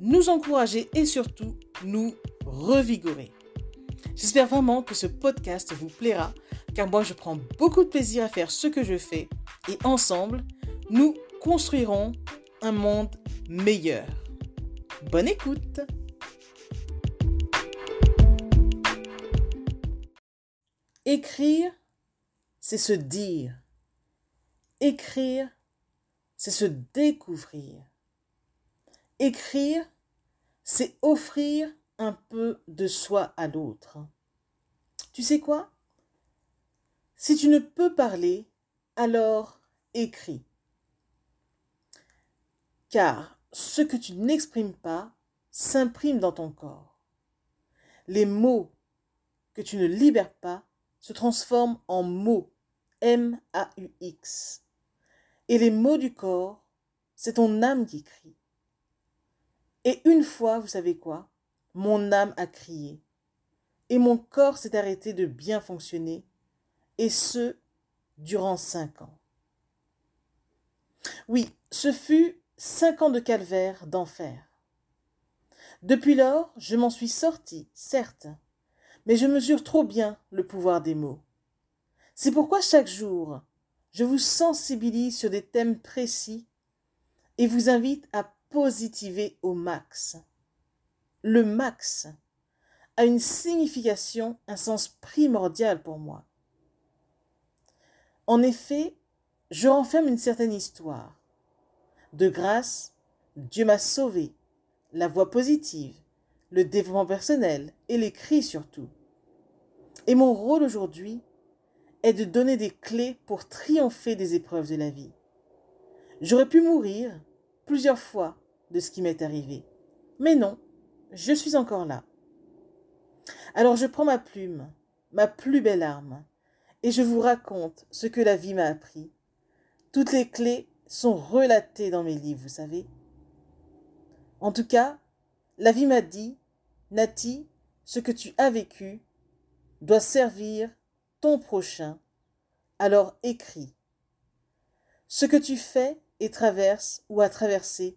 nous encourager et surtout nous revigorer. J'espère vraiment que ce podcast vous plaira car moi je prends beaucoup de plaisir à faire ce que je fais et ensemble, nous construirons un monde meilleur. Bonne écoute Écrire, c'est se dire. Écrire, c'est se découvrir. Écrire, c'est offrir un peu de soi à l'autre. Tu sais quoi? Si tu ne peux parler, alors écris. Car ce que tu n'exprimes pas s'imprime dans ton corps. Les mots que tu ne libères pas se transforment en mots, M-A-U-X. Et les mots du corps, c'est ton âme qui crie. Et une fois, vous savez quoi? Mon âme a crié. Et mon corps s'est arrêté de bien fonctionner. Et ce, durant cinq ans. Oui, ce fut cinq ans de calvaire, d'enfer. Depuis lors, je m'en suis sorti, certes, mais je mesure trop bien le pouvoir des mots. C'est pourquoi chaque jour, je vous sensibilise sur des thèmes précis et vous invite à positiver au max. Le max a une signification, un sens primordial pour moi. En effet, je renferme une certaine histoire de grâce, Dieu m'a sauvé. La voie positive, le développement personnel et les cris surtout. Et mon rôle aujourd'hui est de donner des clés pour triompher des épreuves de la vie. J'aurais pu mourir plusieurs fois de ce qui m'est arrivé. Mais non, je suis encore là. Alors je prends ma plume, ma plus belle arme, et je vous raconte ce que la vie m'a appris. Toutes les clés sont relatés dans mes livres, vous savez. En tout cas, la vie m'a dit, Nati, ce que tu as vécu doit servir ton prochain, alors écris. Ce que tu fais et traverses ou as traversé,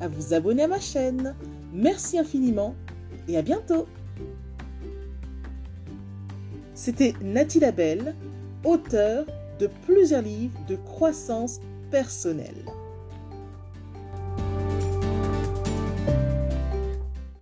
à vous abonner à ma chaîne. Merci infiniment et à bientôt. C'était Nathalie Labelle, auteure de plusieurs livres de croissance personnelle.